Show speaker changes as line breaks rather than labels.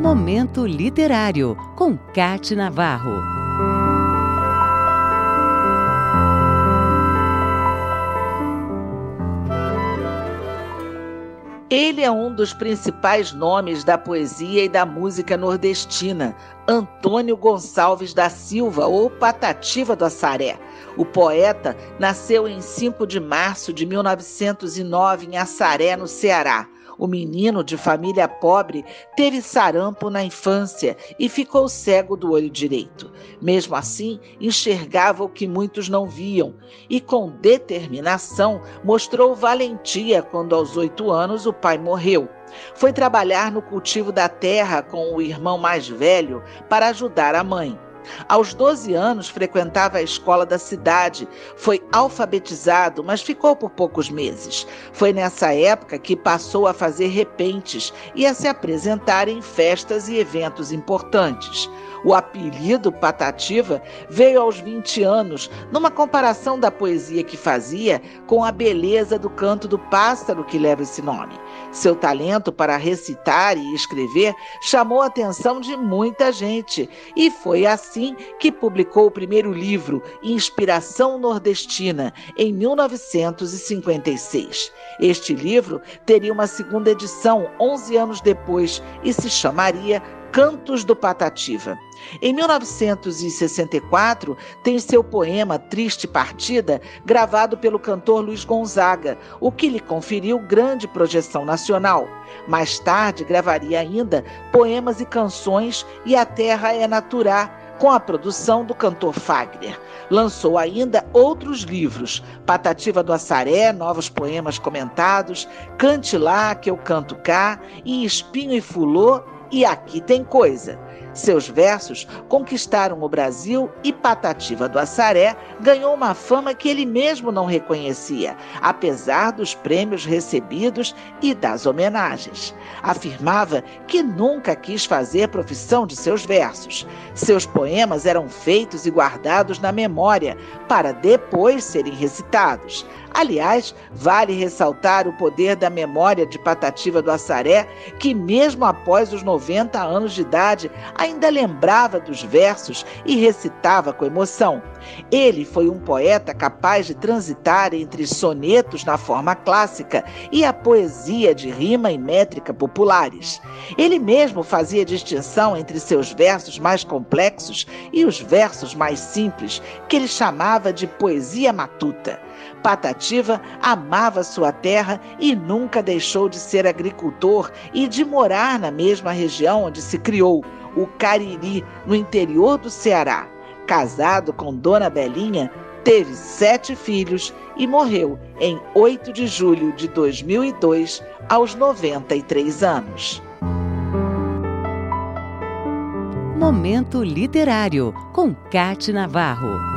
Momento Literário, com Cate Navarro.
Ele é um dos principais nomes da poesia e da música nordestina, Antônio Gonçalves da Silva, ou Patativa do Assaré. O poeta nasceu em 5 de março de 1909 em Assaré, no Ceará. O menino de família pobre teve sarampo na infância e ficou cego do olho direito. Mesmo assim, enxergava o que muitos não viam e, com determinação, mostrou valentia quando, aos oito anos, o pai morreu. Foi trabalhar no cultivo da terra com o irmão mais velho para ajudar a mãe. Aos 12 anos, frequentava a escola da cidade, foi alfabetizado, mas ficou por poucos meses. Foi nessa época que passou a fazer repentes e a se apresentar em festas e eventos importantes. O apelido Patativa veio aos 20 anos, numa comparação da poesia que fazia com a beleza do canto do pássaro que leva esse nome. Seu talento para recitar e escrever chamou a atenção de muita gente, e foi assim que publicou o primeiro livro, Inspiração Nordestina, em 1956. Este livro teria uma segunda edição 11 anos depois e se chamaria Cantos do Patativa. Em 1964, tem seu poema Triste Partida gravado pelo cantor Luiz Gonzaga, o que lhe conferiu grande projeção nacional. Mais tarde, gravaria ainda poemas e canções e A Terra é Naturá, com a produção do cantor Fagner. Lançou ainda outros livros: Patativa do Assaré, novos poemas comentados, Cante Lá, que eu canto cá, e Espinho e Fulô e aqui tem coisa. Seus versos conquistaram o Brasil e Patativa do Assaré ganhou uma fama que ele mesmo não reconhecia, apesar dos prêmios recebidos e das homenagens. Afirmava que nunca quis fazer profissão de seus versos. Seus poemas eram feitos e guardados na memória para depois serem recitados. Aliás, vale ressaltar o poder da memória de Patativa do Assaré, que, mesmo após os 90 anos de idade, ainda lembrava dos versos e recitava com emoção. Ele foi um poeta capaz de transitar entre sonetos na forma clássica e a poesia de rima e métrica populares. Ele mesmo fazia distinção entre seus versos mais complexos e os versos mais simples, que ele chamava de poesia matuta. Patativa amava sua terra e nunca deixou de ser agricultor e de morar na mesma região onde se criou, o Cariri, no interior do Ceará. Casado com Dona Belinha, teve sete filhos e morreu em 8 de julho de 2002, aos 93 anos.
Momento Literário, com Cate Navarro.